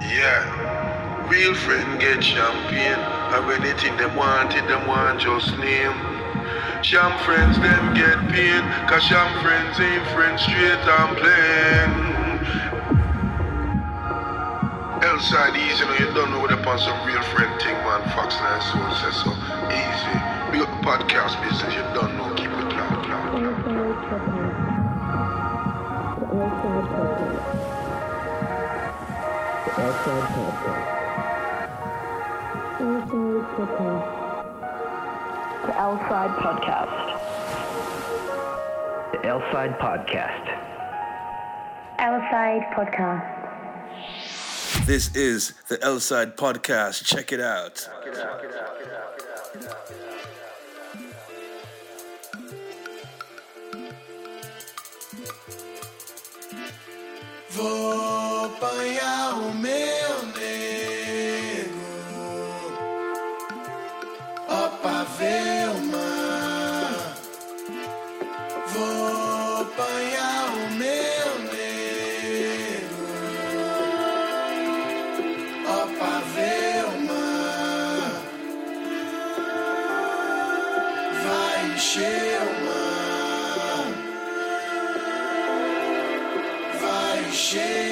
Yeah, real friend get champagne. And when they think them want it, them want just name. Sham friends them get pain. Cause sham friends ain't friends straight and plain. Outside easy, you know, you don't know what upon some real friend thing, man. Fox 9 Soul says so. Easy. Big up the podcast business, you don't know. Keep it loud, loud, loud. Outside Podcast. The Outside Podcast. The L-Side Podcast. Outside Podcast. This is the L Side Podcast. Check it out. Vou apanhar o meu nego. Ó pra o mar Vou apanhar o meu nego. Ó pra o mar Vai encher vai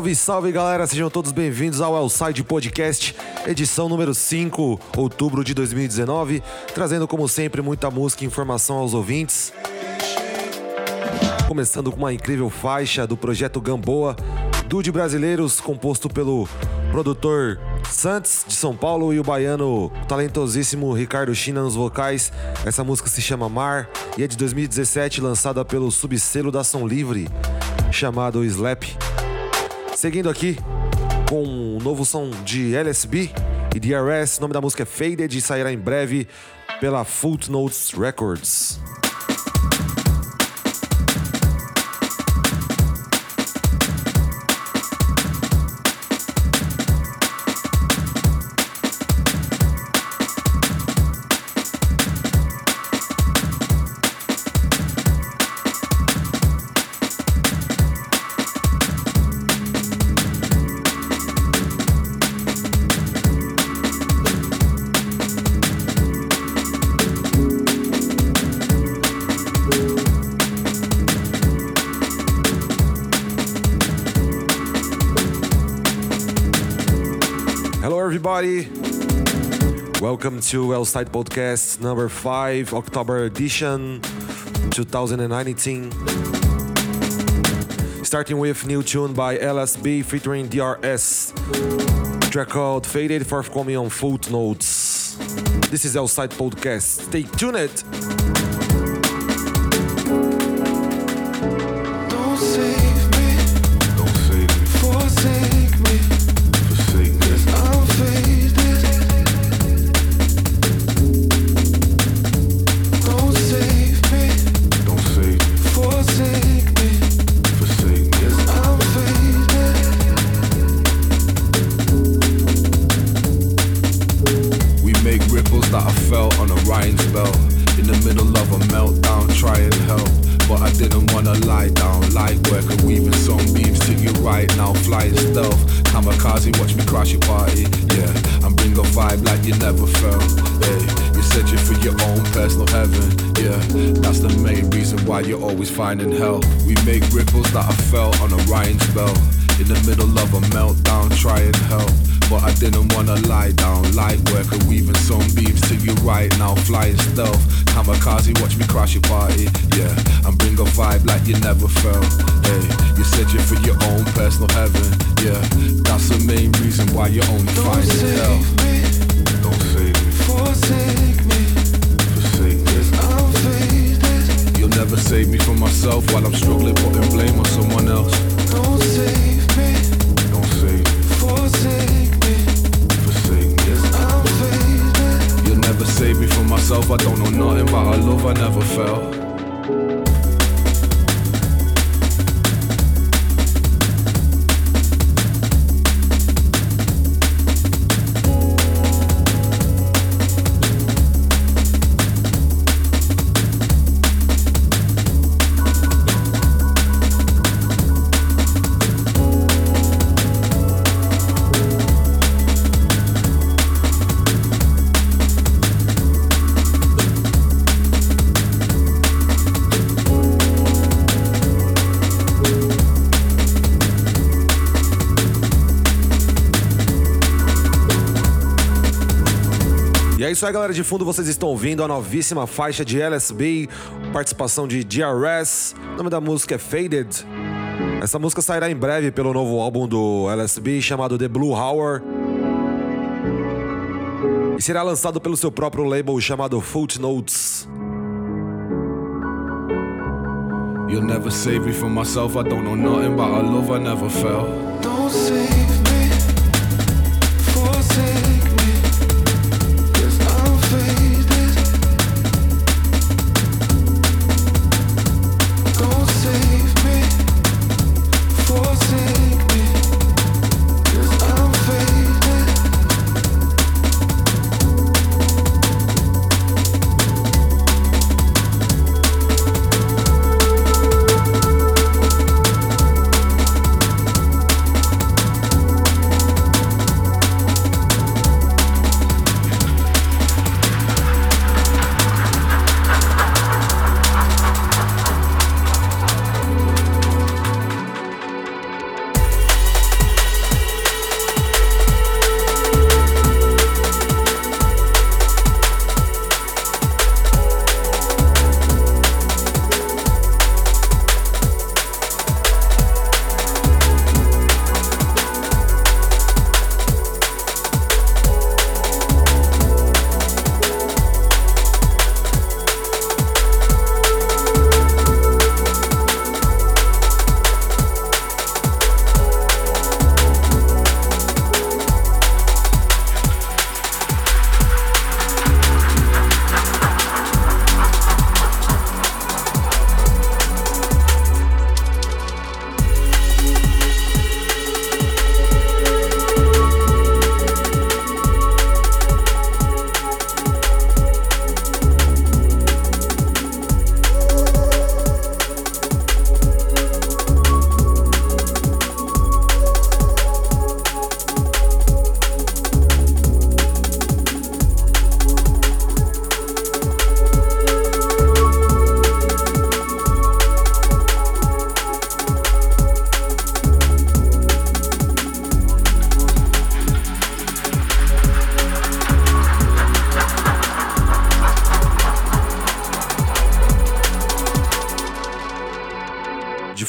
Salve, salve galera, sejam todos bem-vindos ao Elside Podcast, edição número 5, outubro de 2019, trazendo como sempre muita música e informação aos ouvintes. Começando com uma incrível faixa do projeto Gamboa, Dude Brasileiros, composto pelo produtor Santos de São Paulo e o baiano talentosíssimo Ricardo China nos vocais. Essa música se chama Mar e é de 2017, lançada pelo subselo da Som Livre, chamado Slap. Seguindo aqui com um novo som de LSB e DRS, o nome da música é Faded e sairá em breve pela Footnotes Records. everybody. Welcome to Elside Podcast number 5, October edition 2019. Starting with new tune by LSB featuring DRS. Track called Faded forthcoming on Footnotes. This is Elside Podcast. Stay tuned. isso aí, galera de fundo, vocês estão ouvindo a novíssima faixa de LSB, participação de DRS. O nome da música é Faded. Essa música sairá em breve pelo novo álbum do LSB chamado The Blue Hour. E será lançado pelo seu próprio label chamado Footnotes. You'll never save me from myself, I don't know nothing, but I love I never felt. Don't say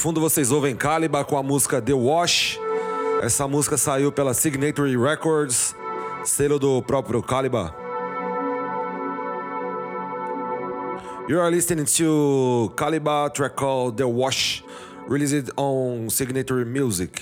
fundo vocês ouvem Caliba com a música The Wash. Essa música saiu pela Signatory Records, selo do próprio Caliba. You are listening to Caliba track called The Wash, released on Signatory Music.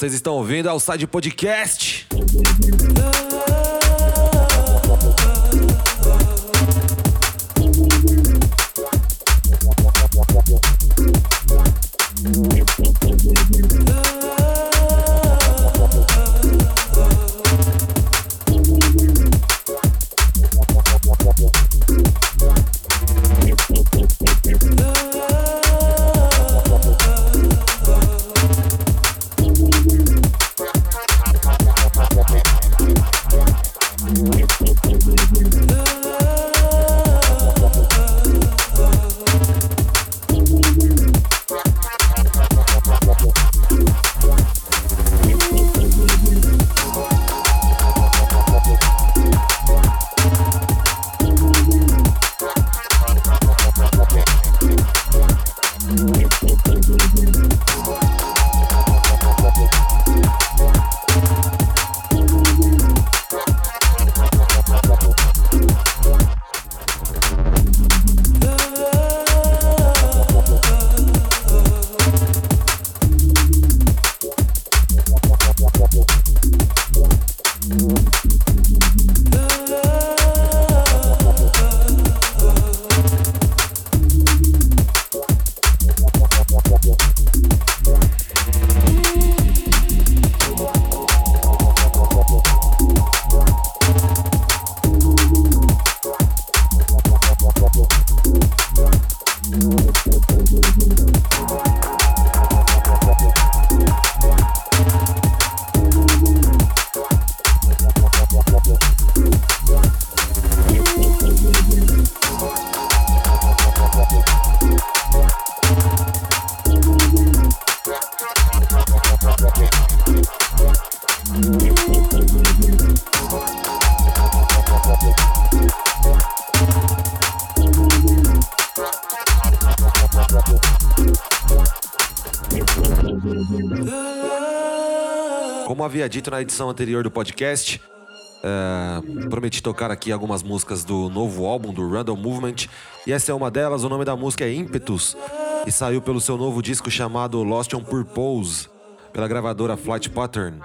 Vocês estão ouvindo ao Side Podcast. Havia dito na edição anterior do podcast, é, prometi tocar aqui algumas músicas do novo álbum do Random Movement e essa é uma delas. O nome da música é Impetus e saiu pelo seu novo disco chamado Lost on Purpose pela gravadora Flight Pattern.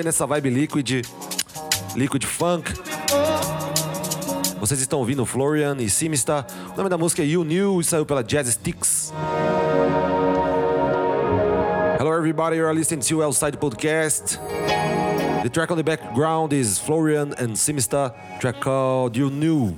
Aí nessa vibe liquid, liquid funk. Vocês estão ouvindo Florian e Simista. O nome da música é You New e saiu pela Jazz Sticks. Hello everybody, you're listening to Outside Podcast. The track on the background is Florian and Simista, track called You New.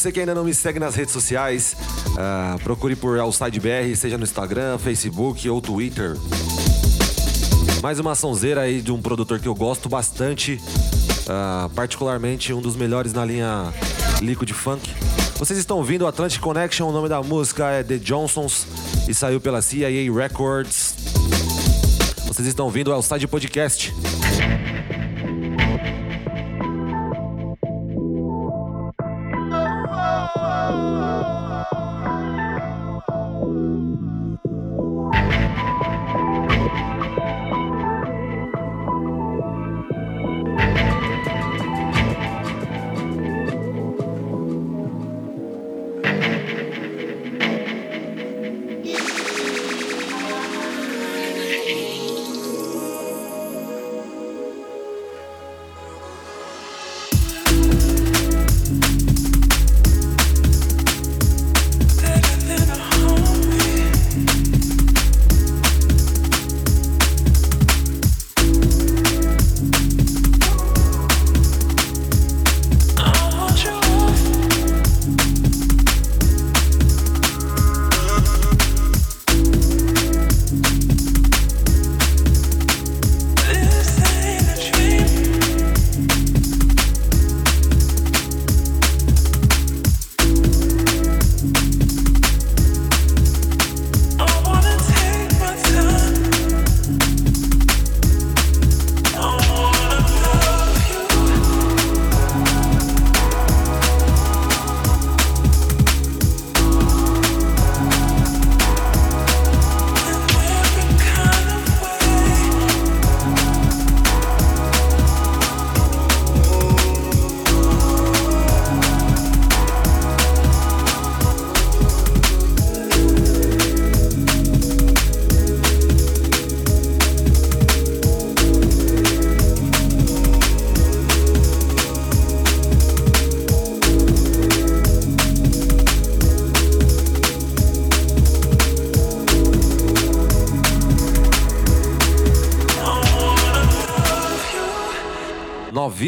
Você que ainda não me segue nas redes sociais, ah, procure por Outside BR, seja no Instagram, Facebook ou Twitter. Mais uma sonzeira aí de um produtor que eu gosto bastante, ah, particularmente um dos melhores na linha Liquid Funk. Vocês estão ouvindo Atlantic Connection, o nome da música é The Johnsons e saiu pela CIA Records. Vocês estão ouvindo Outside Podcast.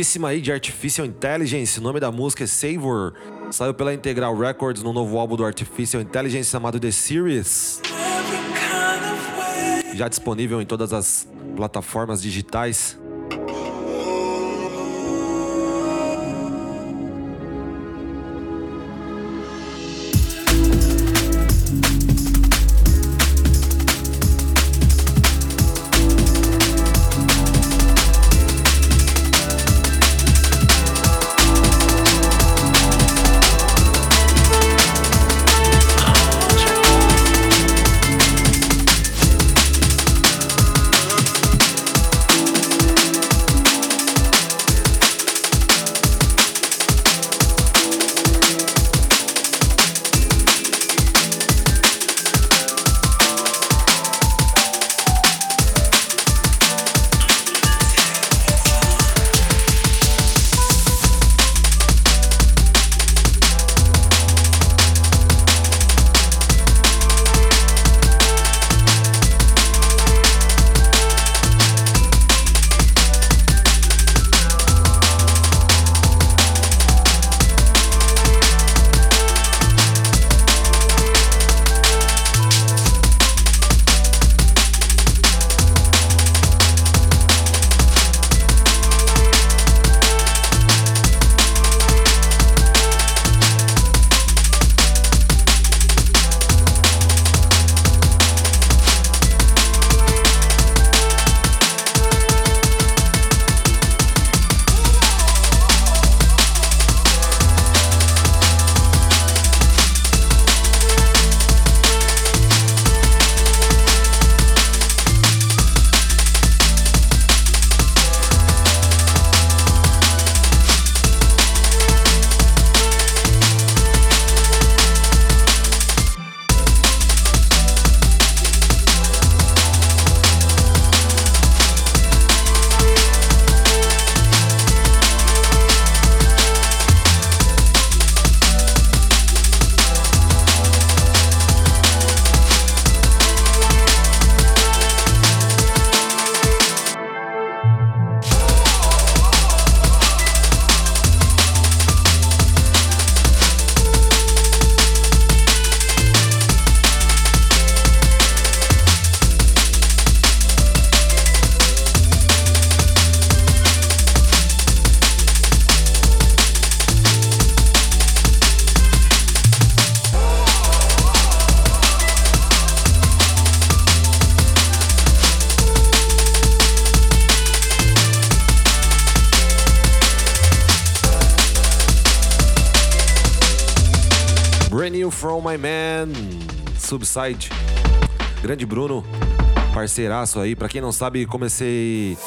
Novíssima aí de Artificial Intelligence. O nome da música é Savor. Saiu pela Integral Records no novo álbum do Artificial Intelligence chamado The Series. Já disponível em todas as plataformas digitais. Subside. Grande Bruno, parceiraço aí. Pra quem não sabe, comecei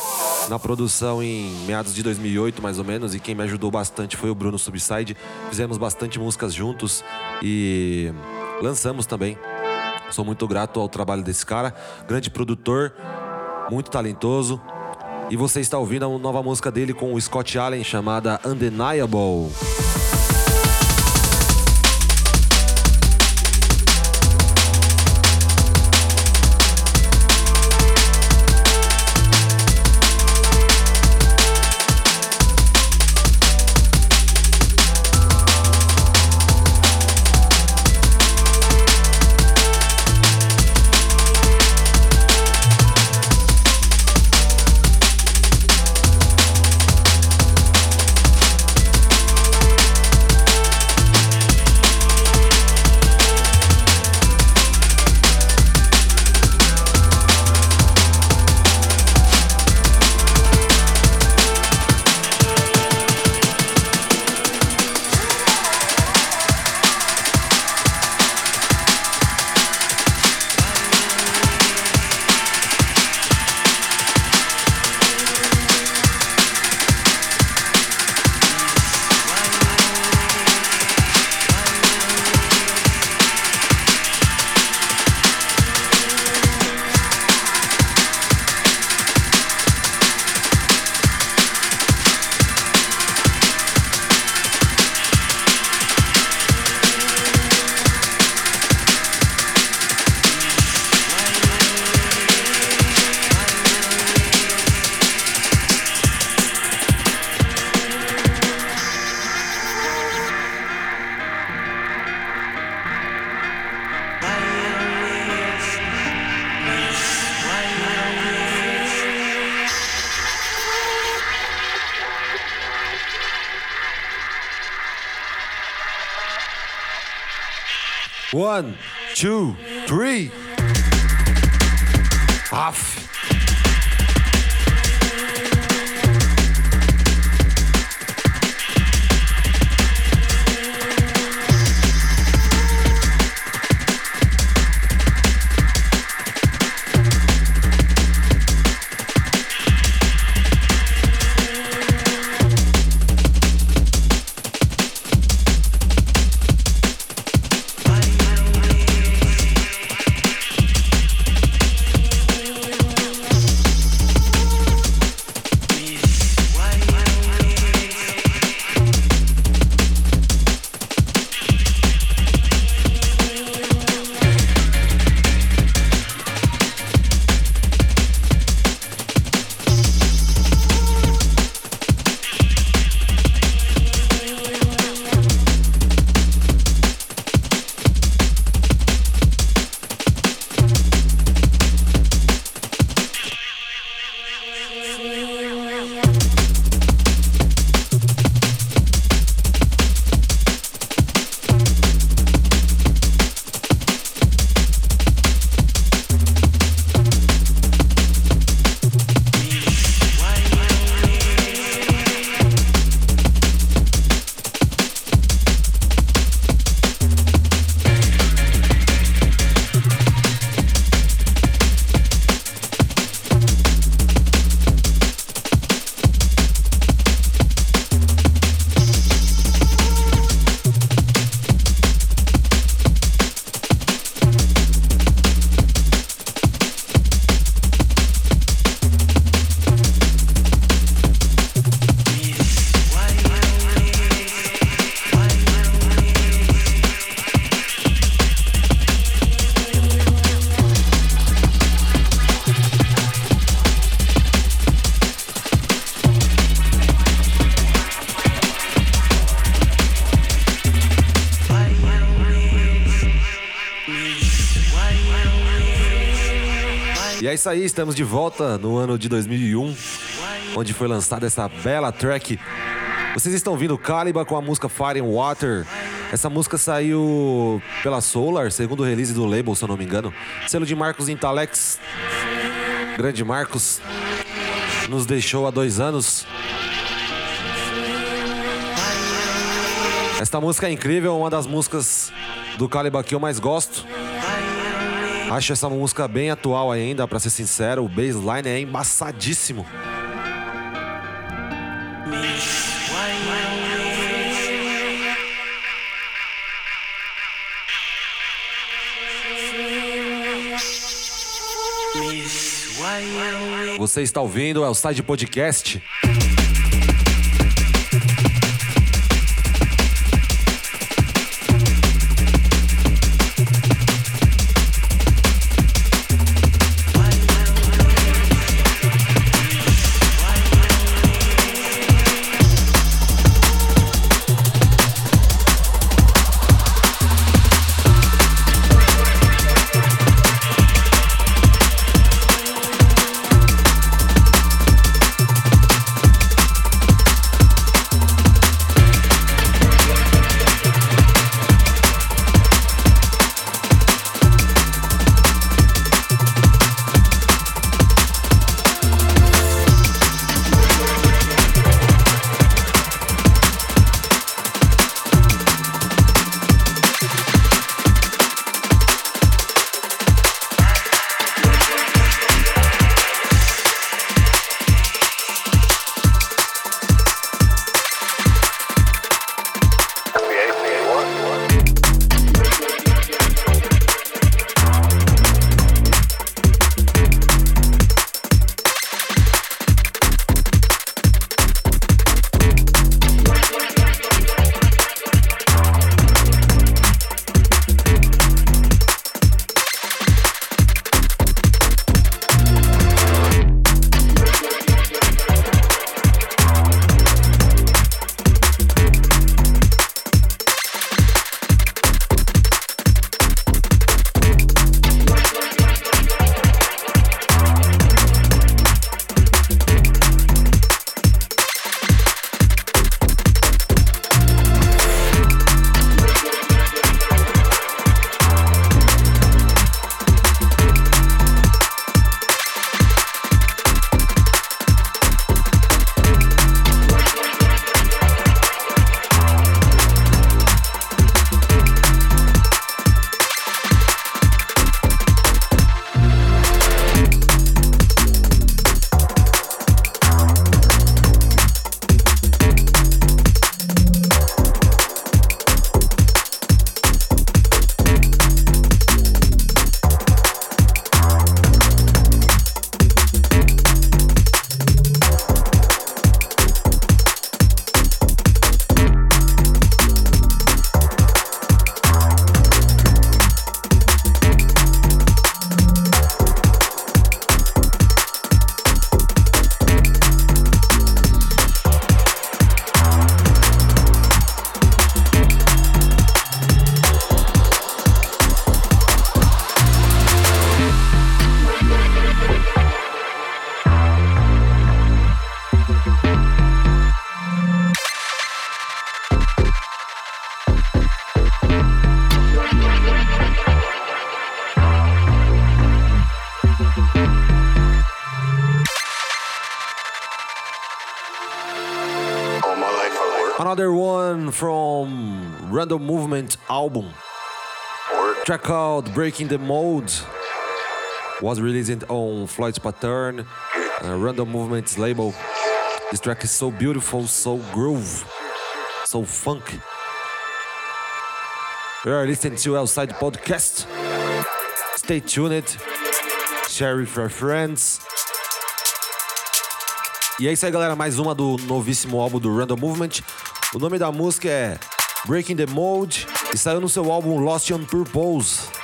na produção em meados de 2008, mais ou menos, e quem me ajudou bastante foi o Bruno Subside. Fizemos bastante músicas juntos e lançamos também. Sou muito grato ao trabalho desse cara, grande produtor, muito talentoso. E você está ouvindo a nova música dele com o Scott Allen chamada Undeniable. One, two, three. Off. Isso aí, estamos de volta no ano de 2001, onde foi lançada essa bela track. Vocês estão ouvindo Caliba com a música Fire and Water. Essa música saiu pela Solar, segundo release do label, se eu não me engano. Selo de Marcos Intalex. Grande Marcos. Nos deixou há dois anos. Esta música é incrível, uma das músicas do Caliba que eu mais gosto. Acho essa música bem atual ainda, pra ser sincero. O baseline é embaçadíssimo. Você está ouvindo é o Side Podcast. Random Movement album. Track called Breaking the Mold was released on Floyd's Pattern, Random Movements label. This track is so beautiful, so groove, so funk. You are listening to Outside Podcast. Stay tuned. Share with your friends. E é isso aí, galera. Mais uma do novíssimo álbum do Random Movement. O nome da música é Breaking the Mold e saiu no seu álbum Lost on Purpose.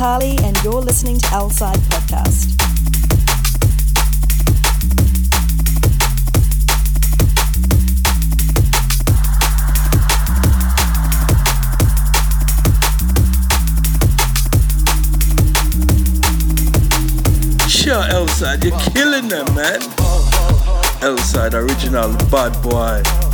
Is Tali, and you're listening to Outside Podcast. Sure, Elside, you're killing them, man. Elside, original bad boy.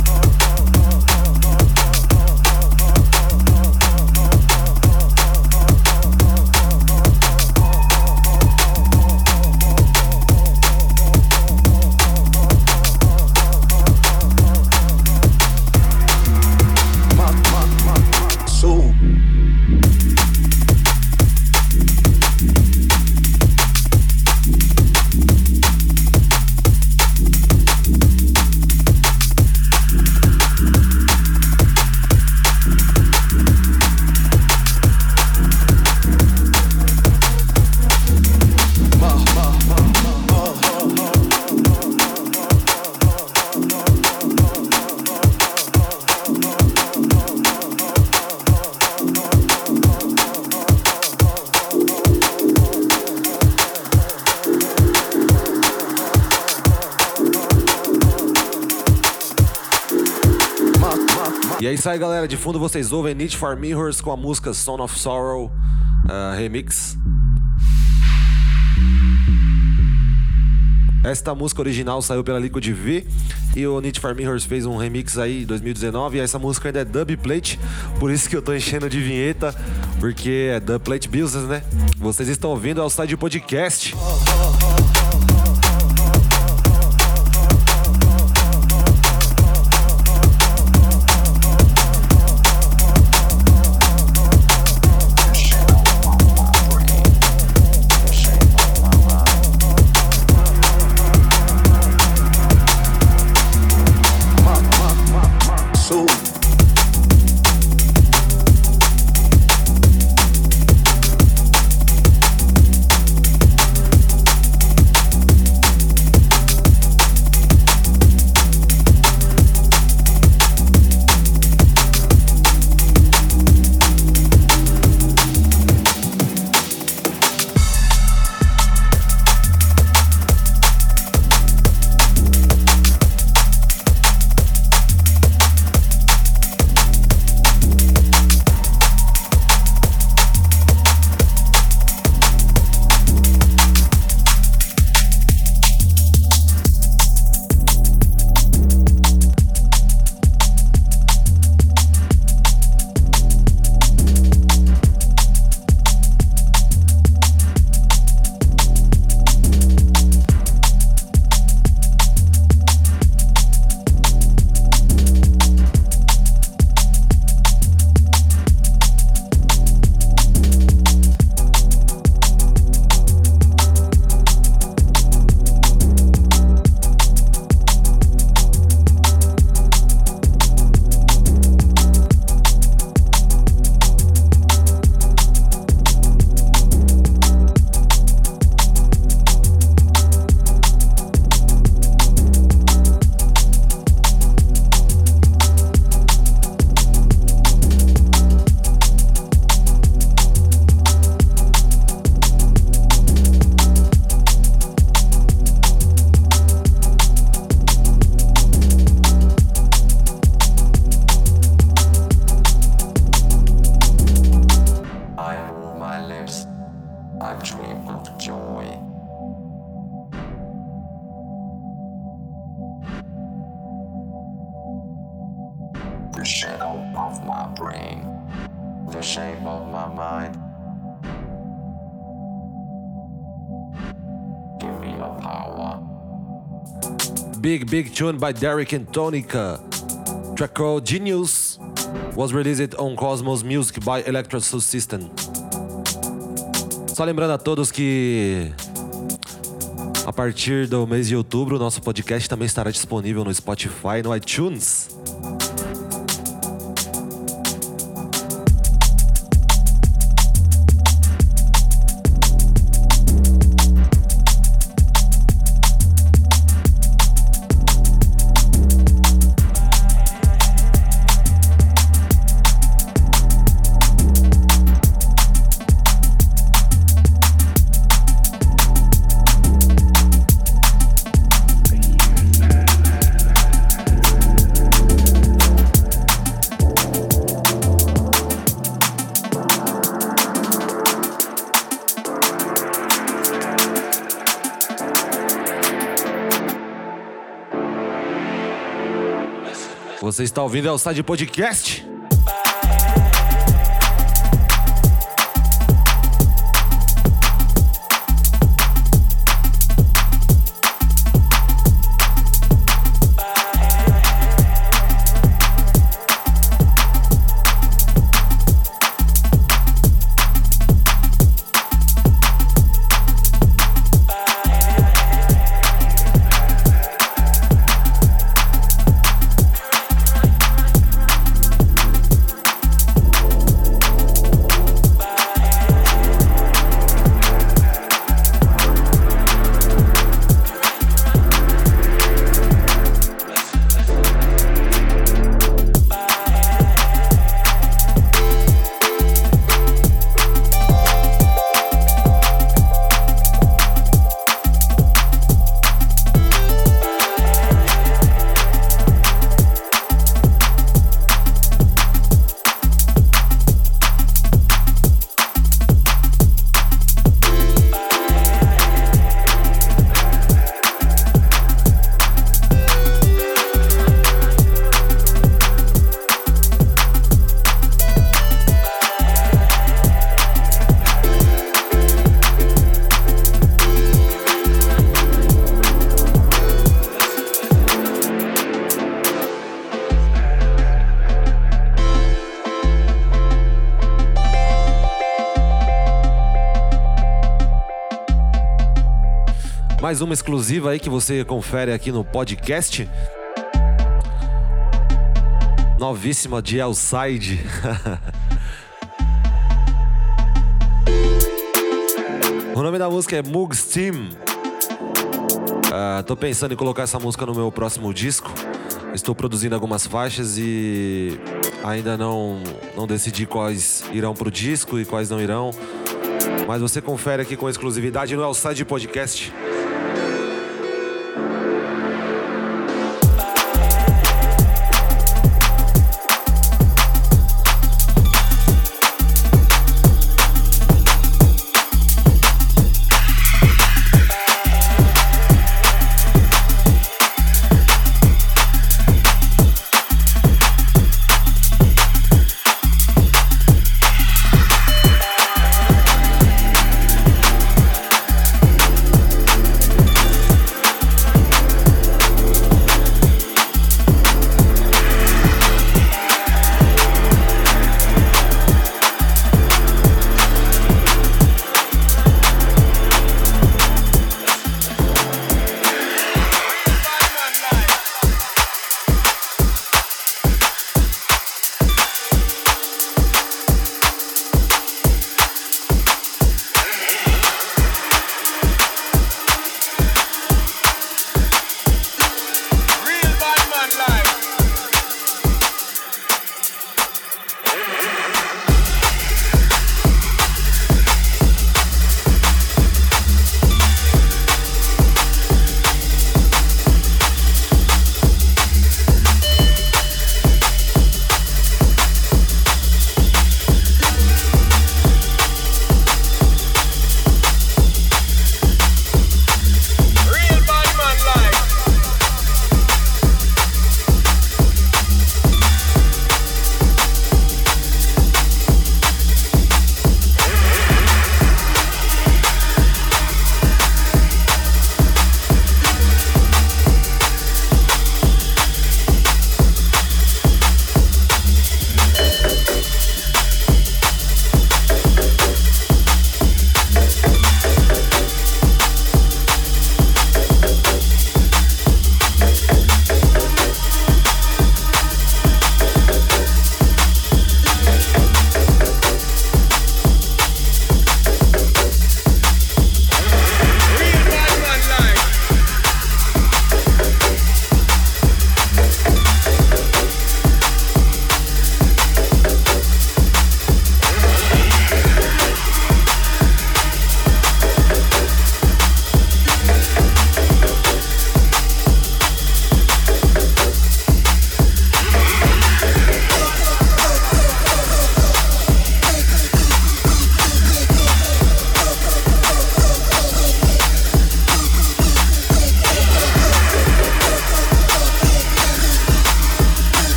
Isso aí, galera. De fundo vocês ouvem Need for Mirrors com a música Son of Sorrow uh, Remix. Esta música original saiu pela Liquid V e o Need for Mirrors fez um remix aí em 2019 e essa música ainda é dub plate, por isso que eu tô enchendo de vinheta, porque é dub plate business, né? Vocês estão ouvindo ao site podcast. I Big Big Tune by Derek and Tonica. Track called Genius was released on Cosmos Music by Electro System. Só lembrando a todos que A partir do mês de outubro, nosso podcast também estará disponível no Spotify e no iTunes. Está ouvindo é o Side Podcast. Mais uma exclusiva aí que você confere aqui no podcast. Novíssima de Elside. o nome da música é Mugs Team. Uh, tô pensando em colocar essa música no meu próximo disco. Estou produzindo algumas faixas e ainda não, não decidi quais irão pro disco e quais não irão. Mas você confere aqui com exclusividade no Elside Podcast.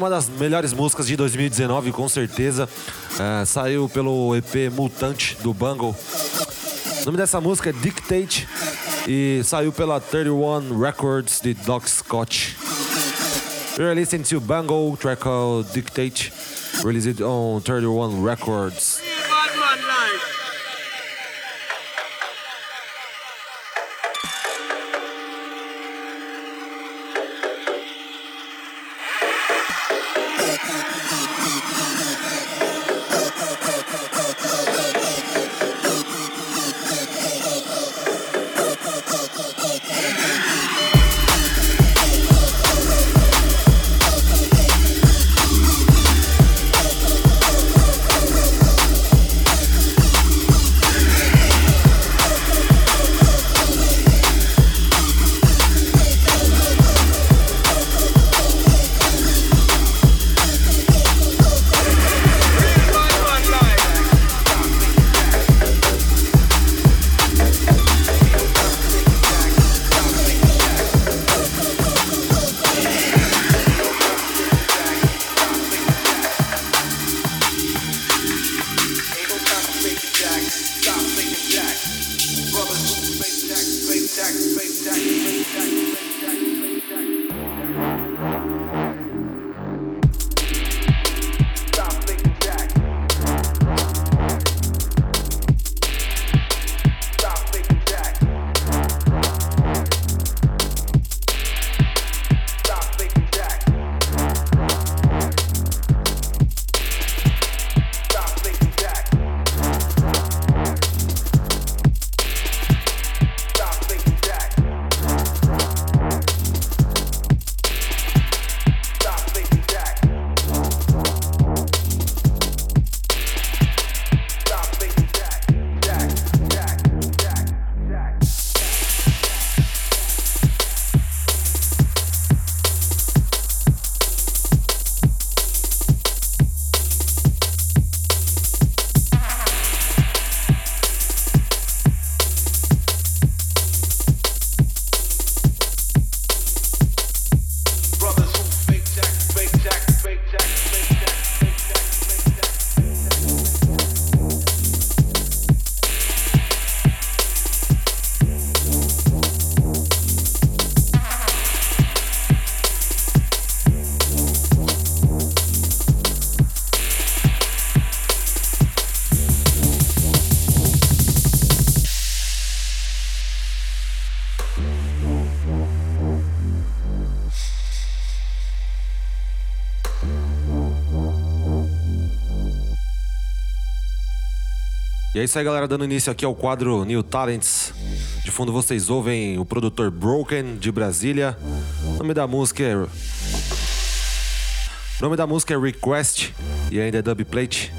Uma das melhores músicas de 2019, com certeza. É, saiu pelo EP Mutante do Bungle. O nome dessa música é Dictate e saiu pela 31 Records de Doc Scott. You're listening Bungle, track called Dictate, released on 31 Records. E é isso aí, galera, dando início aqui ao quadro New Talents. De fundo vocês ouvem o produtor Broken de Brasília. O nome da música é. O nome da música é Request e ainda é dubplate.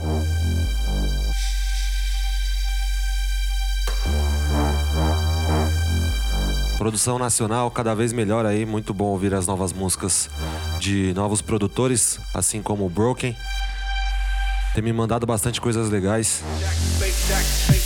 Produção nacional cada vez melhor aí, muito bom ouvir as novas músicas de novos produtores, assim como o Broken. Tem me mandado bastante coisas legais. Jack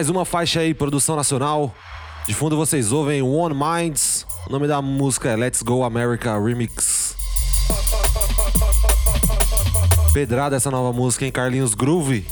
Mais uma faixa aí, produção nacional. De fundo vocês ouvem One Minds. O nome da música é Let's Go America Remix. Pedrada essa nova música em Carlinhos Groove.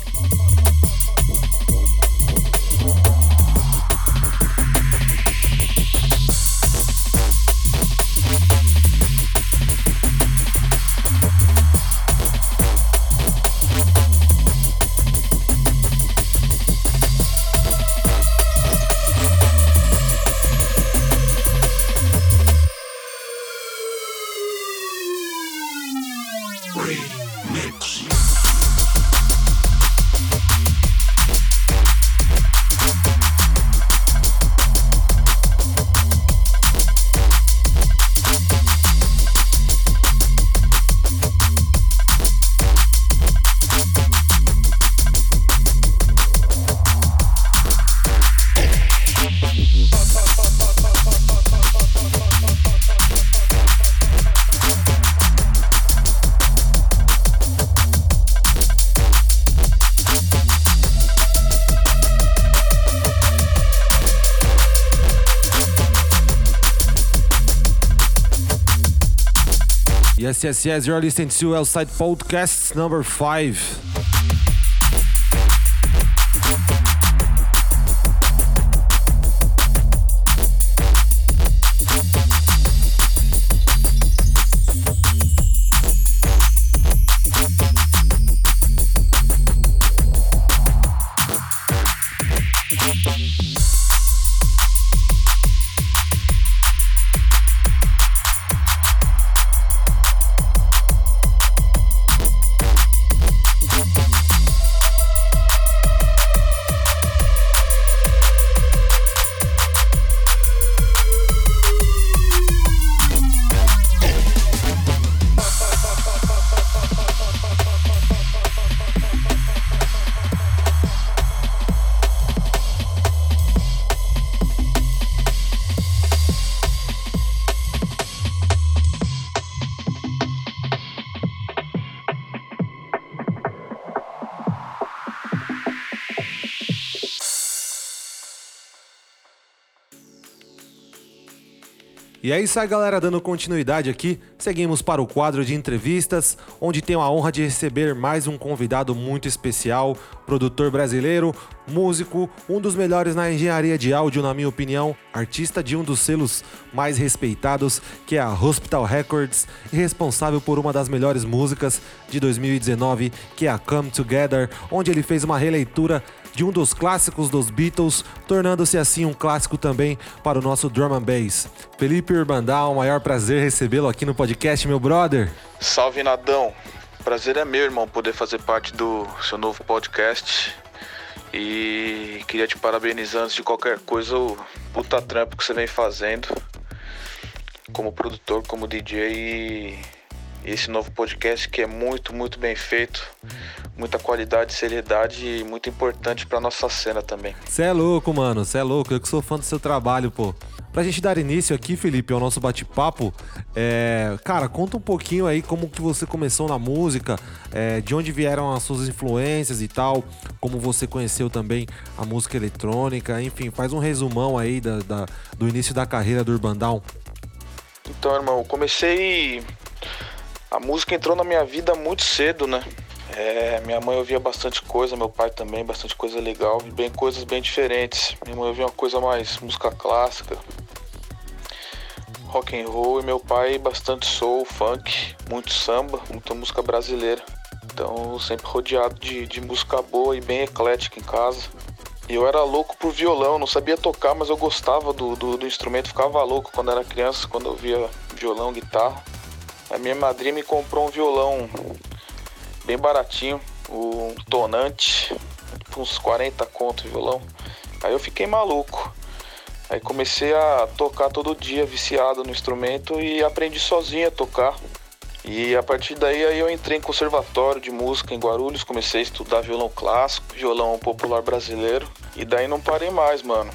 Yes, yes, yes. You're listening to Outside Podcasts number five. E é isso aí, galera, dando continuidade aqui, seguimos para o quadro de entrevistas, onde tenho a honra de receber mais um convidado muito especial, produtor brasileiro, músico, um dos melhores na engenharia de áudio, na minha opinião, artista de um dos selos mais respeitados, que é a Hospital Records, e responsável por uma das melhores músicas de 2019, que é a Come Together, onde ele fez uma releitura de um dos clássicos dos Beatles, tornando-se assim um clássico também para o nosso drum and bass. Felipe Urbandal, maior prazer recebê-lo aqui no podcast, meu brother. Salve Nadão, prazer é meu, irmão, poder fazer parte do seu novo podcast. E queria te parabenizar antes de qualquer coisa o puta trampo que você vem fazendo como produtor, como DJ e esse novo podcast que é muito, muito bem feito, muita qualidade, seriedade e muito importante pra nossa cena também. Cê é louco, mano, cê é louco, eu que sou fã do seu trabalho, pô. Pra gente dar início aqui, Felipe, ao nosso bate-papo, é... cara, conta um pouquinho aí como que você começou na música, é... de onde vieram as suas influências e tal, como você conheceu também a música eletrônica, enfim, faz um resumão aí da, da- do início da carreira do Urban Down. Então, irmão, eu comecei. A música entrou na minha vida muito cedo, né? É, minha mãe ouvia bastante coisa, meu pai também, bastante coisa legal, bem coisas bem diferentes. Minha mãe ouvia uma coisa mais música clássica, rock and roll, e meu pai bastante soul, funk, muito samba, muita música brasileira. Então, sempre rodeado de, de música boa e bem eclética em casa. E eu era louco por violão, não sabia tocar, mas eu gostava do, do, do instrumento, ficava louco quando era criança, quando eu via violão, guitarra. A minha madrinha me comprou um violão bem baratinho, um tonante, uns 40 conto o violão. Aí eu fiquei maluco. Aí comecei a tocar todo dia, viciado no instrumento e aprendi sozinho a tocar. E a partir daí aí eu entrei em conservatório de música em Guarulhos, comecei a estudar violão clássico, violão popular brasileiro e daí não parei mais, mano.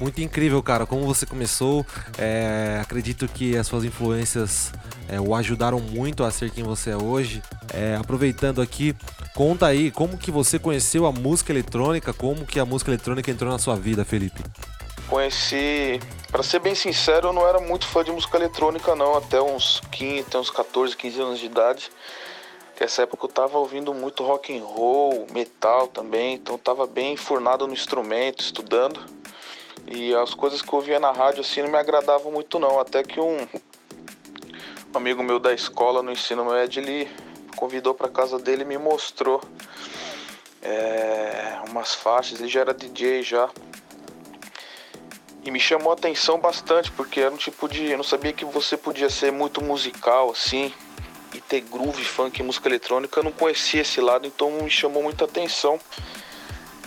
Muito incrível, cara, como você começou. É, acredito que as suas influências é, o ajudaram muito a ser quem você é hoje. É, aproveitando aqui, Conta aí como que você conheceu a música eletrônica, como que a música eletrônica entrou na sua vida, Felipe. Conheci, pra ser bem sincero, eu não era muito fã de música eletrônica não, até uns 15, até uns 14, 15 anos de idade. Nessa época eu tava ouvindo muito rock and roll, metal também, então tava bem enfurnado no instrumento, estudando. E as coisas que eu ouvia na rádio assim não me agradavam muito não, até que um, um amigo meu da escola no ensino médio, ele convidou para casa dele e me mostrou é, umas faixas, ele já era DJ já. E me chamou a atenção bastante, porque era um tipo de. Eu não sabia que você podia ser muito musical assim, e ter groove, funk, música eletrônica. Eu não conhecia esse lado, então me chamou muita atenção.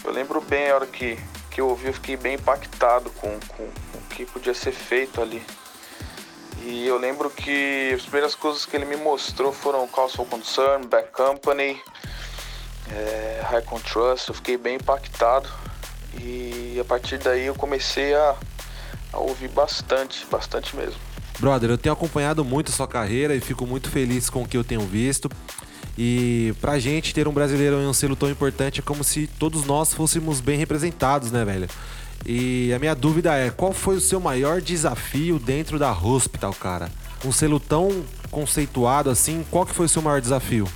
Eu lembro bem a hora que, que eu ouvi, eu fiquei bem impactado com, com, com o que podia ser feito ali. E eu lembro que as primeiras coisas que ele me mostrou foram Cause for Concern, Back Company, é, High Contrast. Eu fiquei bem impactado. E a partir daí eu comecei a, a ouvir bastante, bastante mesmo. Brother, eu tenho acompanhado muito sua carreira e fico muito feliz com o que eu tenho visto. E pra gente ter um brasileiro em um selo tão importante é como se todos nós fôssemos bem representados, né, velho? E a minha dúvida é, qual foi o seu maior desafio dentro da Hospital, cara? Um selo tão conceituado assim, qual que foi o seu maior desafio?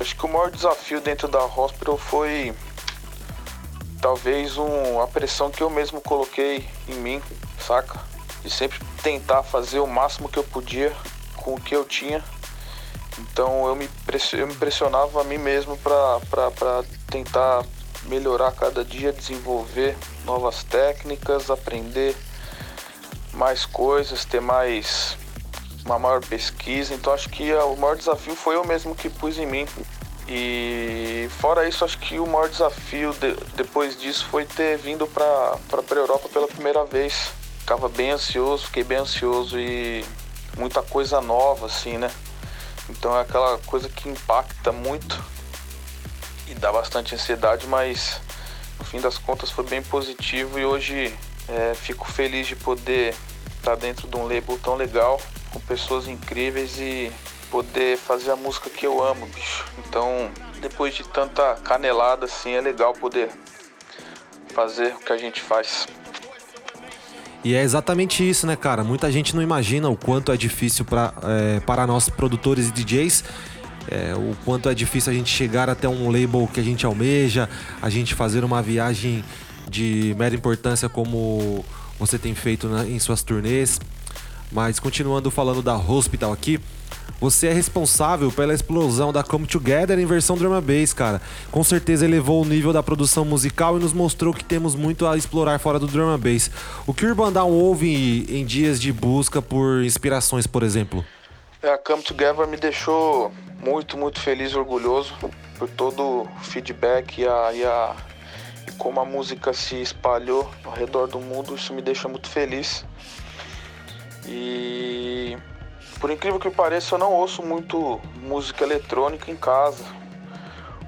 Acho que o maior desafio dentro da Hospital foi talvez um, a pressão que eu mesmo coloquei em mim, saca? De sempre tentar fazer o máximo que eu podia com o que eu tinha. Então eu me, eu me pressionava a mim mesmo para tentar melhorar cada dia, desenvolver novas técnicas, aprender mais coisas, ter mais uma maior pesquisa. Então acho que o maior desafio foi eu mesmo que pus em mim. E fora isso, acho que o maior desafio de, depois disso foi ter vindo para a Europa pela primeira vez. Ficava bem ansioso, fiquei bem ansioso e muita coisa nova, assim, né? Então é aquela coisa que impacta muito e dá bastante ansiedade, mas no fim das contas foi bem positivo e hoje é, fico feliz de poder estar dentro de um label tão legal, com pessoas incríveis e poder fazer a música que eu amo, bicho. Então, depois de tanta canelada assim, é legal poder fazer o que a gente faz. E é exatamente isso, né, cara? Muita gente não imagina o quanto é difícil pra, é, para nós produtores e DJs é, o quanto é difícil a gente chegar até um label que a gente almeja, a gente fazer uma viagem de mera importância como você tem feito em suas turnês. Mas continuando falando da Hospital aqui, você é responsável pela explosão da Come Together em versão drum and bass, cara. Com certeza elevou o nível da produção musical e nos mostrou que temos muito a explorar fora do drum and bass. O que o Urban Down ouve em dias de busca por inspirações, por exemplo? É, a Come Together me deixou muito, muito feliz e orgulhoso por todo o feedback e, a, e, a, e como a música se espalhou ao redor do mundo. Isso me deixa muito feliz. E por incrível que pareça, eu não ouço muito música eletrônica em casa.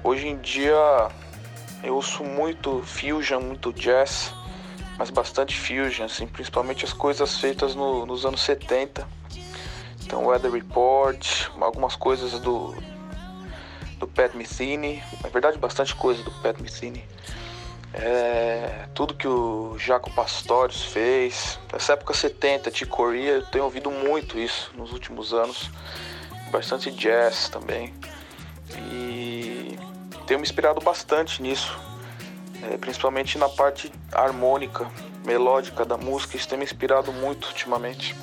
Hoje em dia eu ouço muito fusion, muito jazz, mas bastante fusion, assim, principalmente as coisas feitas no, nos anos 70 então, Weather Report, algumas coisas do, do Pat Metheny, na verdade, bastante coisa do Pat Metheny. É, tudo que o Jaco Pastorius fez, essa época 70, de Corea, eu tenho ouvido muito isso nos últimos anos, bastante jazz também, e tenho me inspirado bastante nisso, é, principalmente na parte harmônica, melódica da música, isso tem me inspirado muito ultimamente.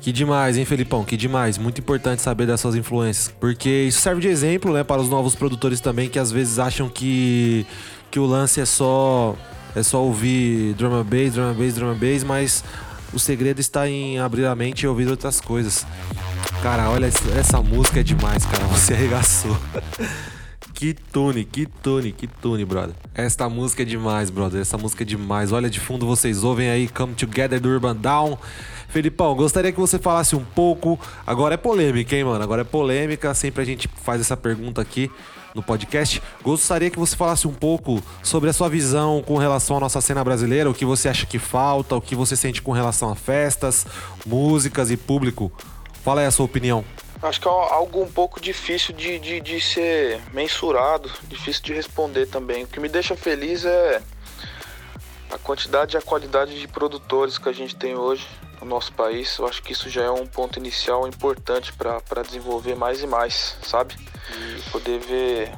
Que demais, hein, Felipão? Que demais. Muito importante saber das suas influências. Porque isso serve de exemplo, né, para os novos produtores também que às vezes acham que, que o lance é só é só ouvir drum and bass, drum and bass, drum and bass, mas o segredo está em abrir a mente e ouvir outras coisas. Cara, olha, essa música é demais, cara. Você arregaçou. Que tune, que tune, que tune, brother. Esta música é demais, brother. Essa música é demais. Olha de fundo, vocês ouvem aí Come Together do Urban Down. Felipão, gostaria que você falasse um pouco. Agora é polêmica, hein, mano? Agora é polêmica. Sempre a gente faz essa pergunta aqui no podcast. Gostaria que você falasse um pouco sobre a sua visão com relação à nossa cena brasileira, o que você acha que falta, o que você sente com relação a festas, músicas e público. Fala aí a sua opinião. Acho que é algo um pouco difícil de, de, de ser mensurado, difícil de responder também. O que me deixa feliz é a quantidade e a qualidade de produtores que a gente tem hoje no nosso país. Eu acho que isso já é um ponto inicial importante para desenvolver mais e mais, sabe? E poder ver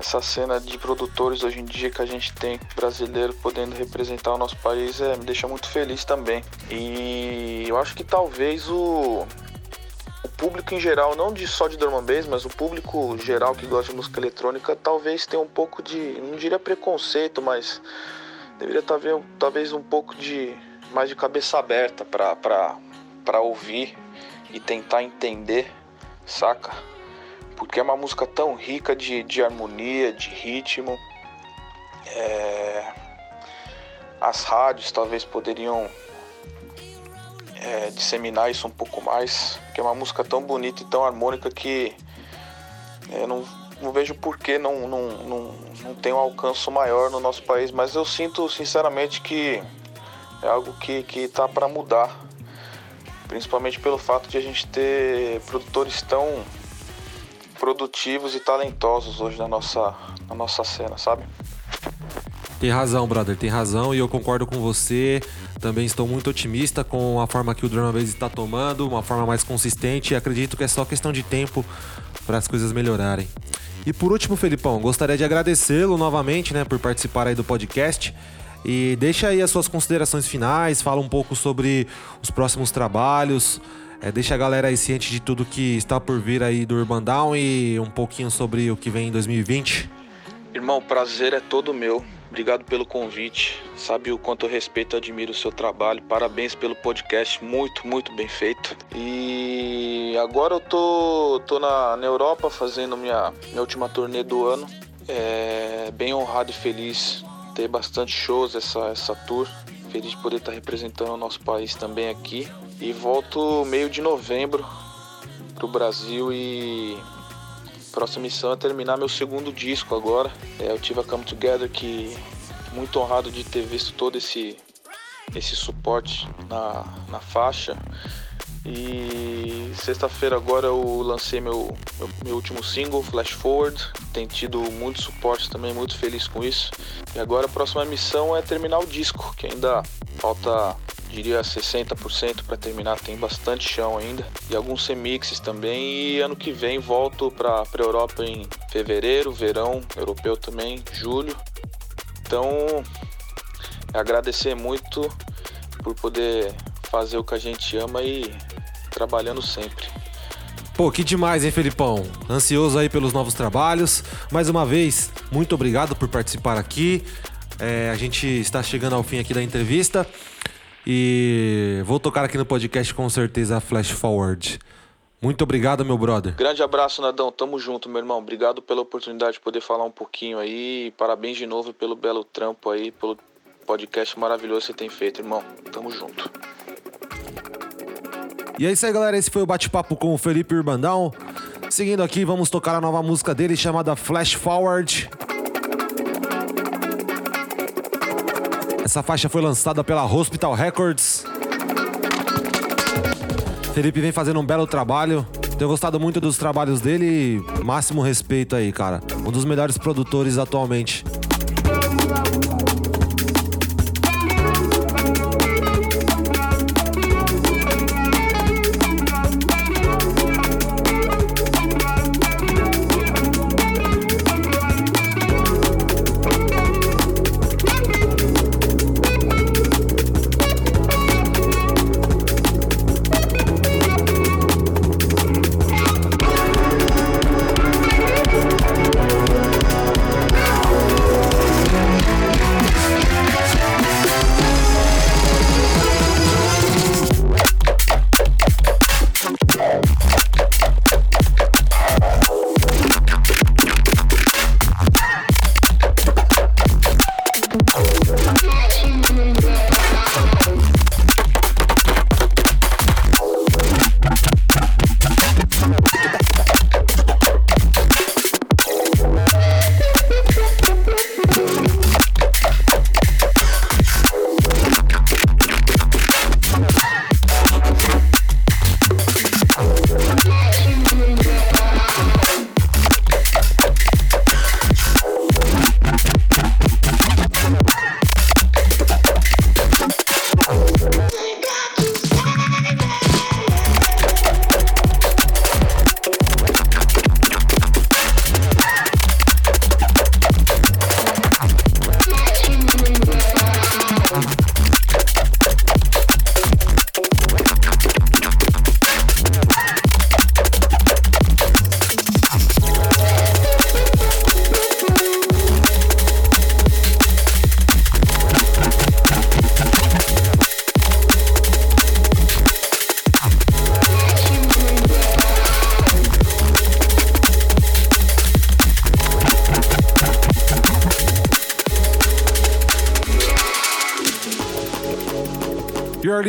essa cena de produtores hoje em dia que a gente tem brasileiro podendo representar o nosso país é, me deixa muito feliz também. E eu acho que talvez o o público em geral, não de só de drum and bass, mas o público geral que gosta de música eletrônica, talvez tenha um pouco de, não diria preconceito, mas deveria talvez, talvez um pouco de mais de cabeça aberta para ouvir e tentar entender, saca? Porque é uma música tão rica de, de harmonia, de ritmo. É... As rádios talvez poderiam é, disseminar isso um pouco mais, que é uma música tão bonita e tão harmônica que é, não, não vejo por que não, não, não, não tem um alcance maior no nosso país, mas eu sinto sinceramente que é algo que, que tá para mudar, principalmente pelo fato de a gente ter produtores tão produtivos e talentosos hoje na nossa, na nossa cena, sabe? Tem razão, brother, tem razão e eu concordo com você. Também estou muito otimista com a forma que o Drum Base está tomando, uma forma mais consistente e acredito que é só questão de tempo para as coisas melhorarem. E por último, Felipão, gostaria de agradecê-lo novamente, né, por participar aí do podcast. E deixa aí as suas considerações finais, fala um pouco sobre os próximos trabalhos, é, deixa a galera aí ciente de tudo que está por vir aí do Urban Down e um pouquinho sobre o que vem em 2020. Irmão, prazer é todo meu. Obrigado pelo convite. Sabe o quanto eu respeito e admiro o seu trabalho. Parabéns pelo podcast, muito, muito bem feito. E agora eu tô, tô na, na Europa fazendo minha, minha última turnê do ano. É bem honrado e feliz ter bastante shows essa, essa tour. Feliz de poder estar representando o nosso país também aqui. E volto meio de novembro pro Brasil e próxima missão é terminar meu segundo disco agora. É, eu tive a Come Together que muito honrado de ter visto todo esse esse suporte na, na faixa. E sexta-feira agora eu lancei meu, meu, meu, último single, Flash Forward. Tem tido muito suporte também, muito feliz com isso. E agora a próxima missão é terminar o disco, que ainda falta diria 60% para terminar, tem bastante chão ainda. E alguns remixes também. E ano que vem volto para a Europa em fevereiro, verão europeu também, julho. Então, agradecer muito por poder fazer o que a gente ama e trabalhando sempre. Pô, que demais, hein, Felipão? Ansioso aí pelos novos trabalhos. Mais uma vez, muito obrigado por participar aqui. É, a gente está chegando ao fim aqui da entrevista. E vou tocar aqui no podcast com certeza Flash Forward. Muito obrigado, meu brother. Grande abraço, Nadão. Tamo junto, meu irmão. Obrigado pela oportunidade de poder falar um pouquinho aí. Parabéns de novo pelo belo trampo aí, pelo podcast maravilhoso que você tem feito, irmão. Tamo junto. E é isso aí, galera. Esse foi o bate-papo com o Felipe Urbandão. Seguindo aqui, vamos tocar a nova música dele chamada Flash Forward. Essa faixa foi lançada pela Hospital Records. Felipe vem fazendo um belo trabalho. Tenho gostado muito dos trabalhos dele máximo respeito aí, cara. Um dos melhores produtores atualmente.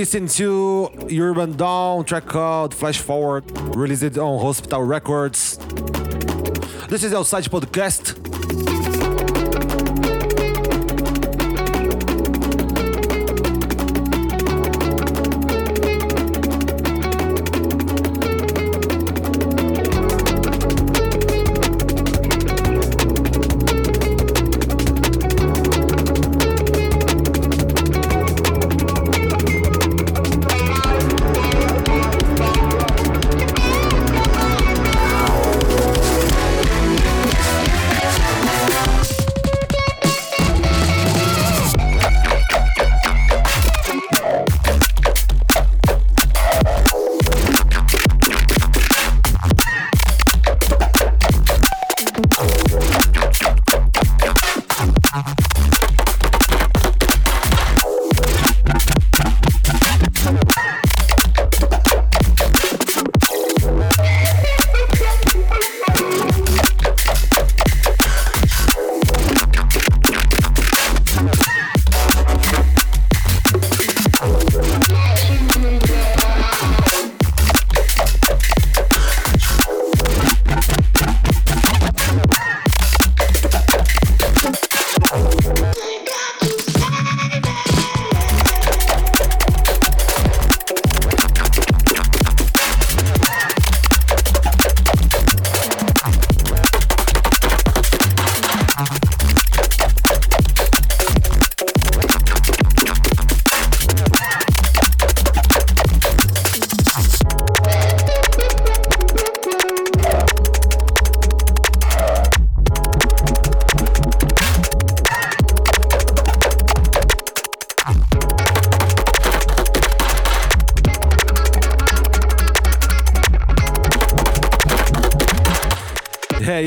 Listening to Urban Dawn, track called Flash Forward, released on Hospital Records. This is our Outside Podcast. Uh-huh.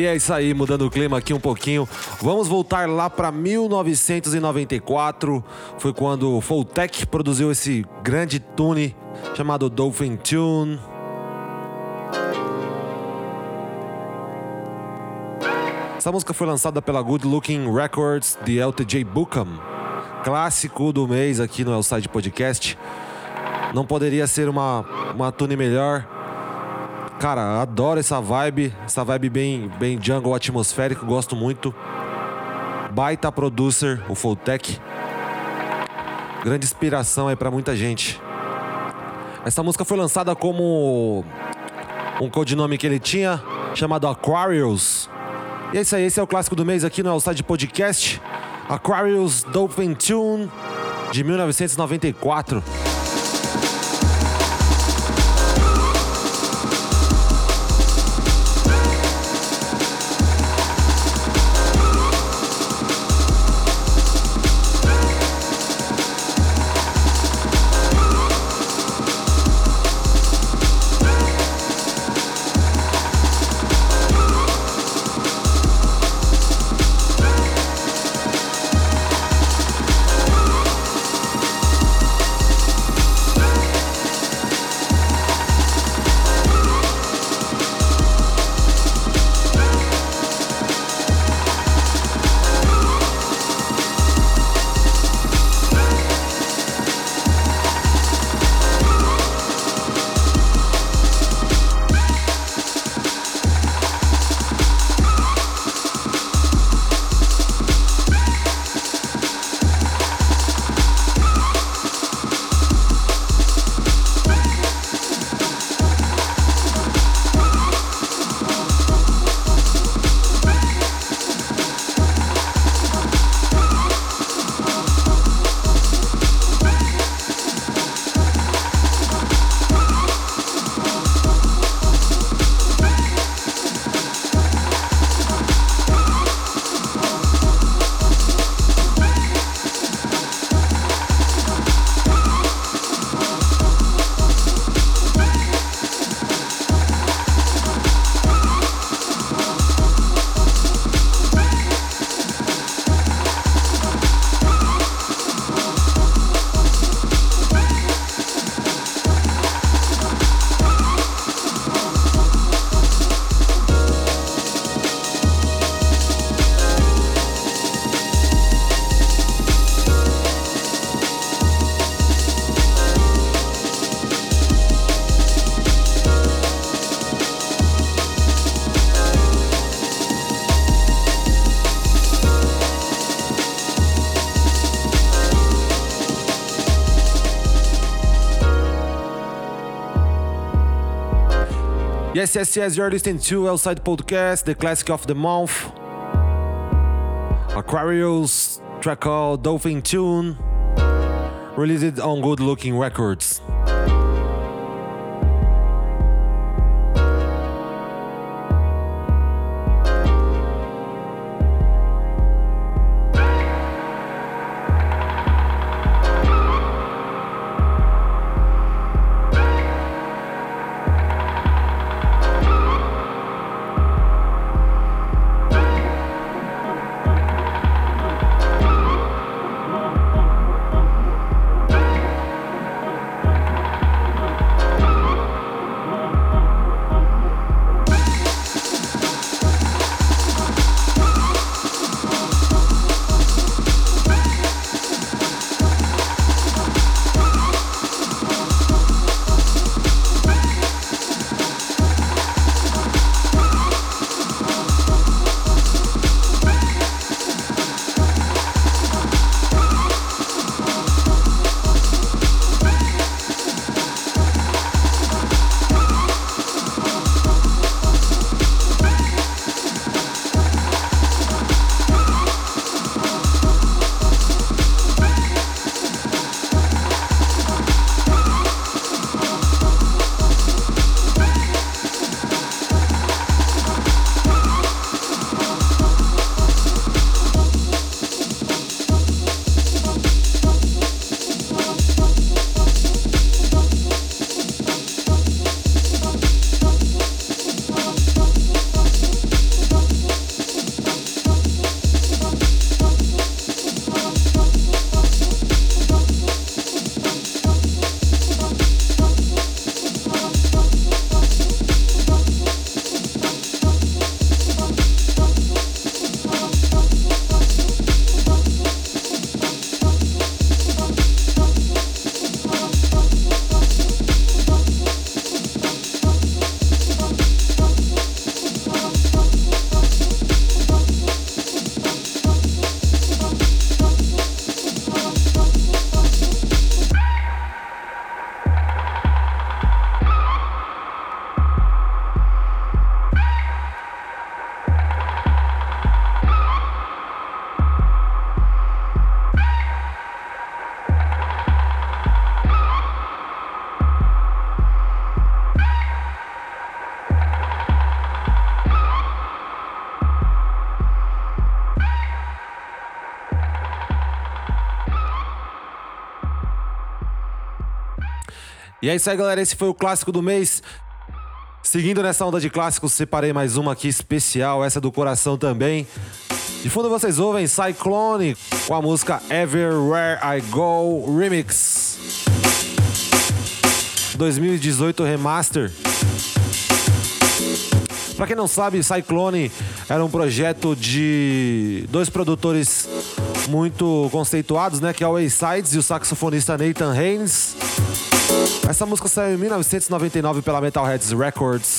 E é isso aí, mudando o clima aqui um pouquinho. Vamos voltar lá para 1994. Foi quando o Fulltech produziu esse grande tune chamado Dolphin Tune. Essa música foi lançada pela Good Looking Records de LTJ Bookham, clássico do mês aqui no Elside Podcast. Não poderia ser uma, uma tune melhor. Cara, adoro essa vibe, essa vibe bem, bem jungle atmosférico, gosto muito. Baita producer, o Fulltech. Grande inspiração aí para muita gente. Essa música foi lançada como um codinome que ele tinha, chamado Aquarius. E é isso aí, esse é o clássico do mês aqui no Outside Podcast. Aquarius Dolphin Tune, de 1994. Yes, yes, yes, you're listening to Outside Podcast, the classic of the month. Aquarius track called Dolphin Tune, released on Good Looking Records. E é isso aí, galera. Esse foi o clássico do mês. Seguindo nessa onda de clássicos, separei mais uma aqui especial, essa do coração também. De fundo vocês ouvem Cyclone com a música Everywhere I Go Remix. 2018 Remaster. Pra quem não sabe, Cyclone era um projeto de dois produtores muito conceituados, né? Que é o A-Sides e o saxofonista Nathan Haynes. Essa música saiu em 1999 pela Metalheads Records.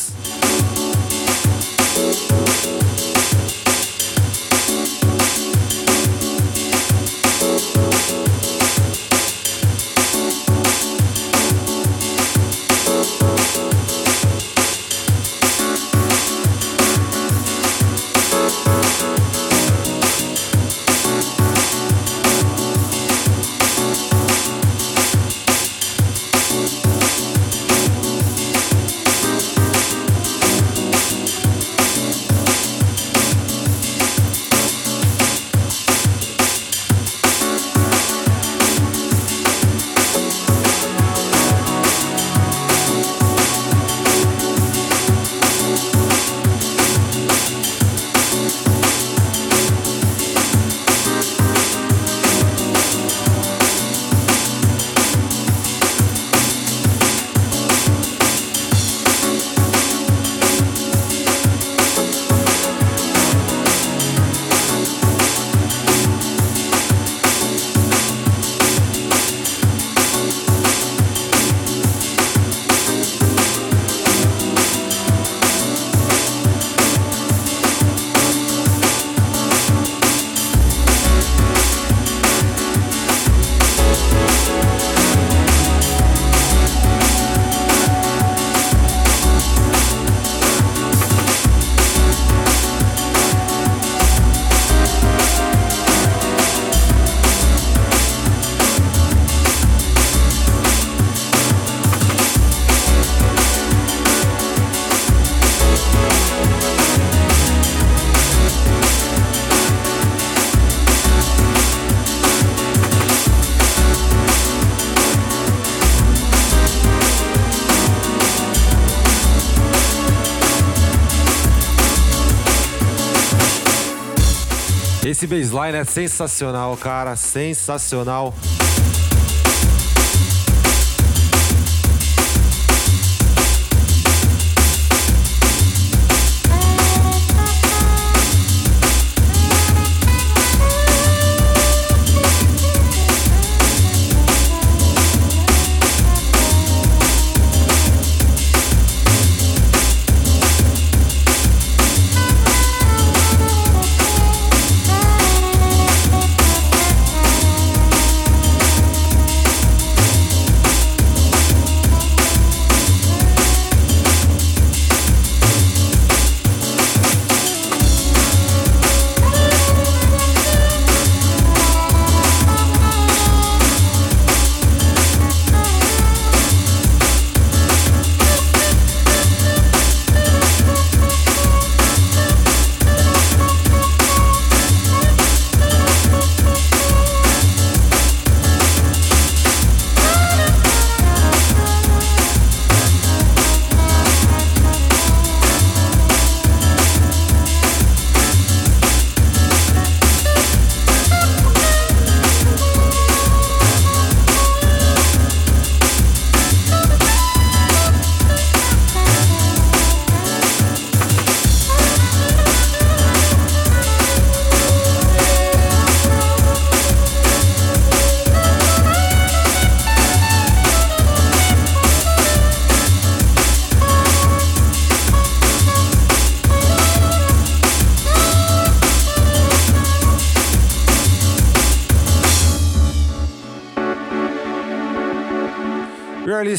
Esse baseline é sensacional, cara, sensacional.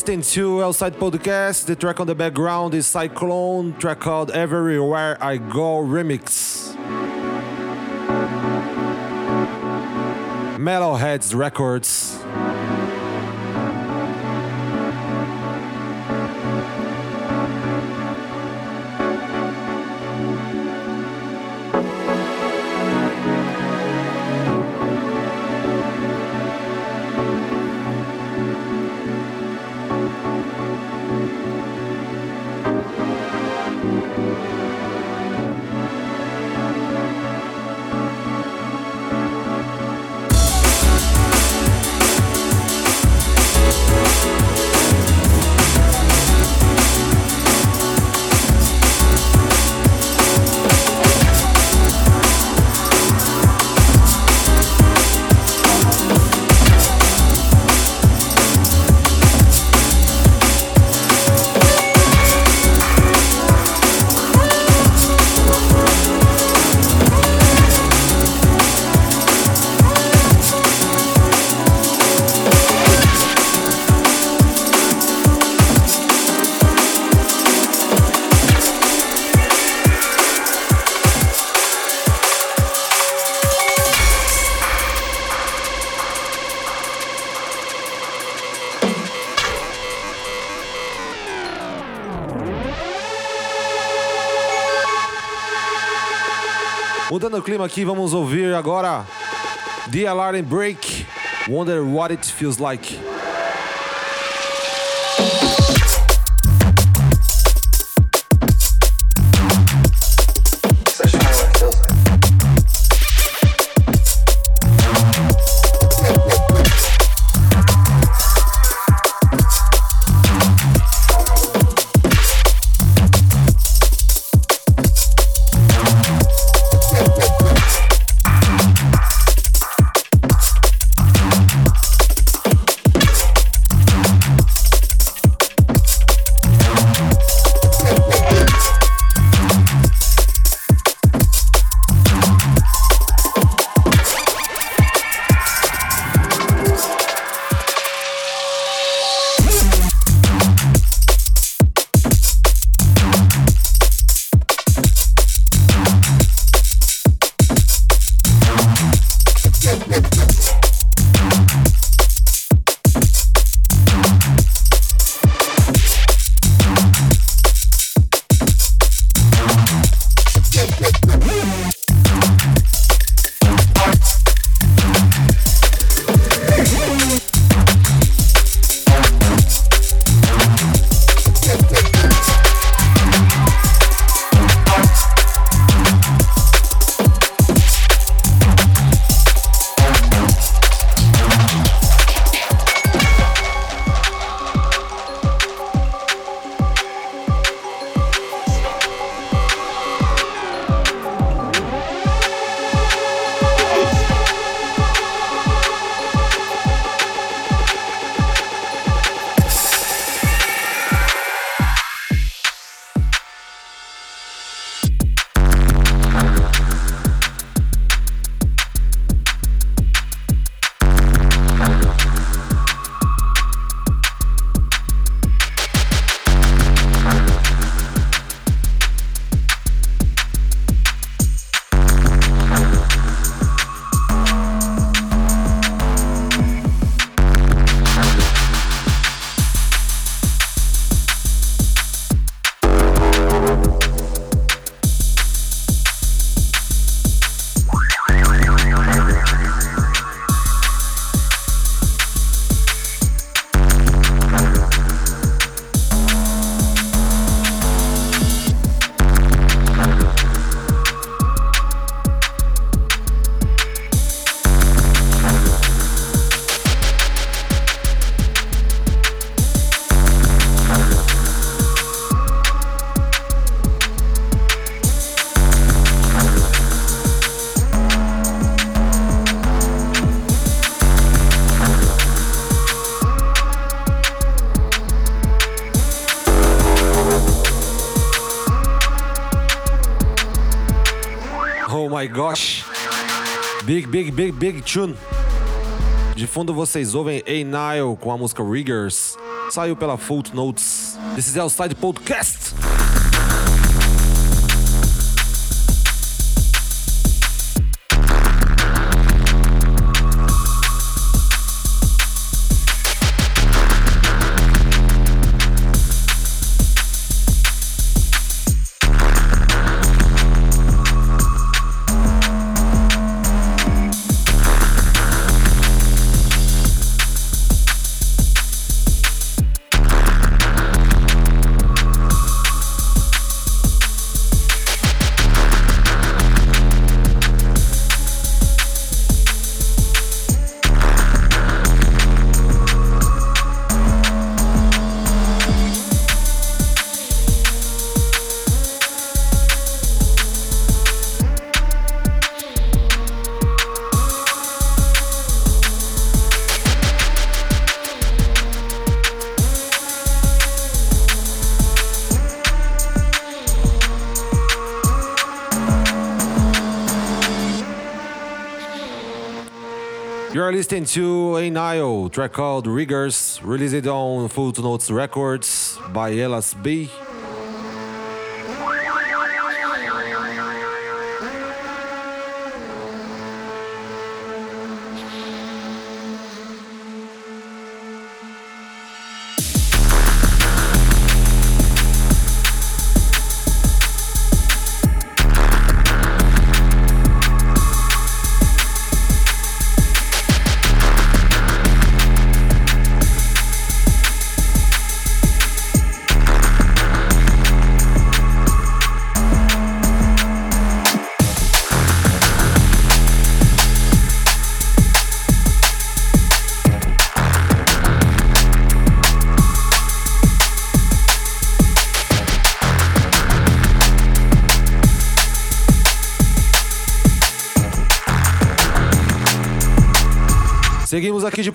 Listening to Outside Podcast. The track on the background is Cyclone, track called Everywhere I Go Remix. Metalheads Records. Mudando o clima aqui, vamos ouvir agora The Alarm Break. Wonder what it feels like. Big, big, big, tune. De fundo vocês ouvem A Nile com a música Riggers. Saiu pela Footnotes. This is Outside Podcast. You're listening to A Nile, oh, track called Riggers, released on Footnotes Records by Elas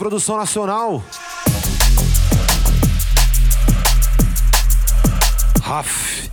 produção nacional. Raf.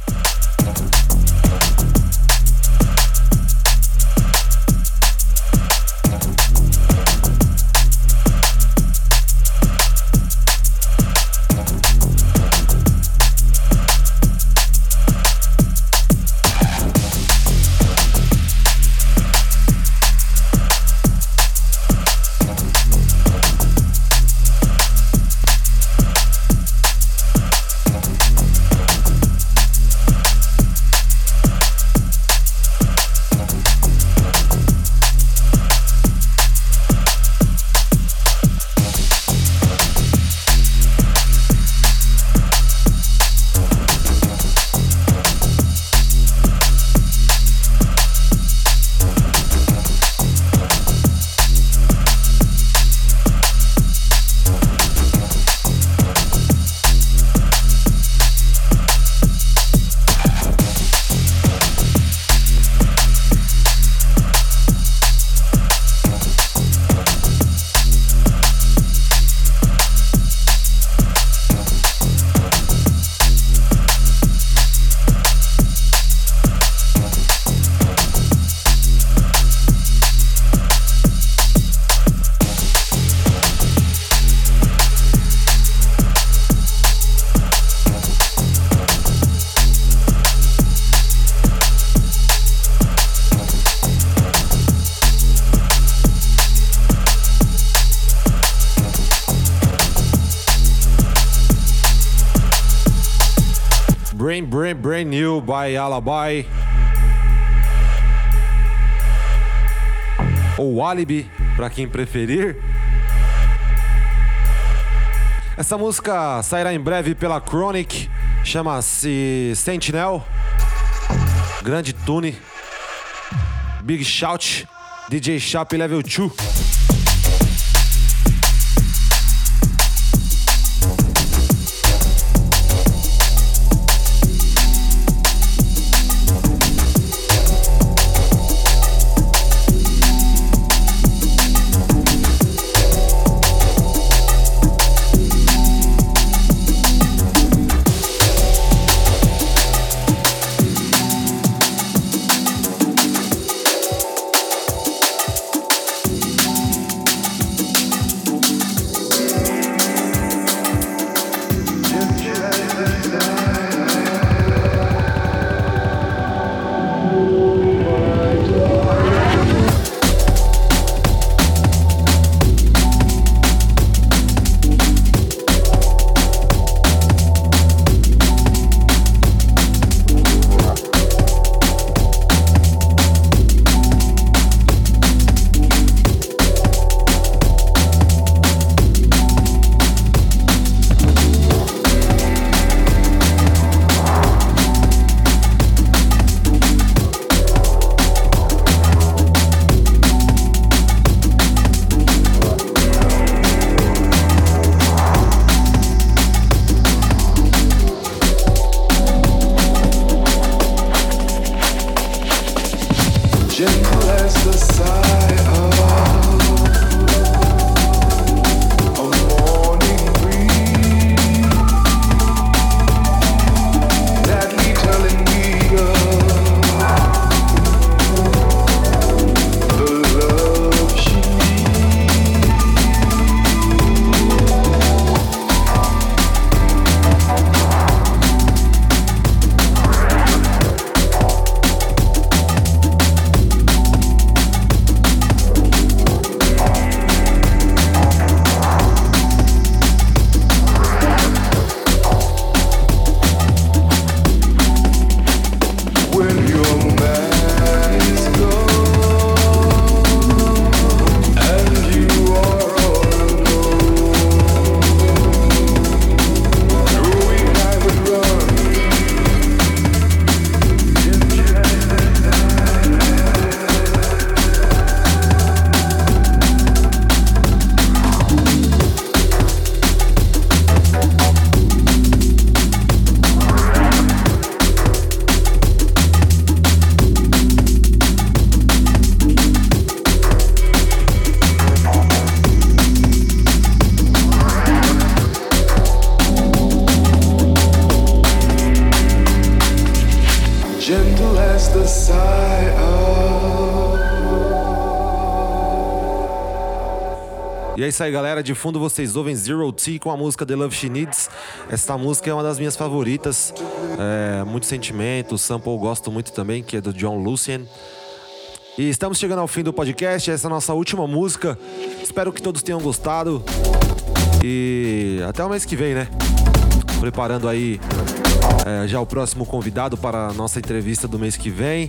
By Alibi. Ou Alibi, para quem preferir. Essa música sairá em breve pela Chronic, chama-se Sentinel. Grande tune. Big Shout, DJ Sharp Level 2. E é isso aí, galera. De fundo vocês ouvem Zero T com a música The Love She Needs. Essa música é uma das minhas favoritas. É, muito sentimento. O sample eu gosto muito também, que é do John Lucien. E estamos chegando ao fim do podcast. Essa é a nossa última música. Espero que todos tenham gostado. E até o mês que vem, né? Preparando aí é, já o próximo convidado para a nossa entrevista do mês que vem.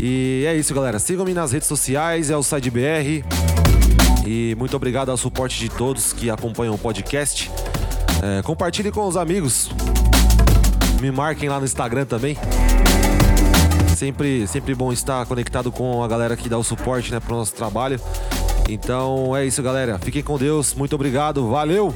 E é isso, galera. Sigam-me nas redes sociais, é o SideBR. E muito obrigado ao suporte de todos que acompanham o podcast. É, compartilhe com os amigos. Me marquem lá no Instagram também. Sempre, sempre bom estar conectado com a galera que dá o suporte né, para o nosso trabalho. Então é isso, galera. Fiquem com Deus. Muito obrigado. Valeu!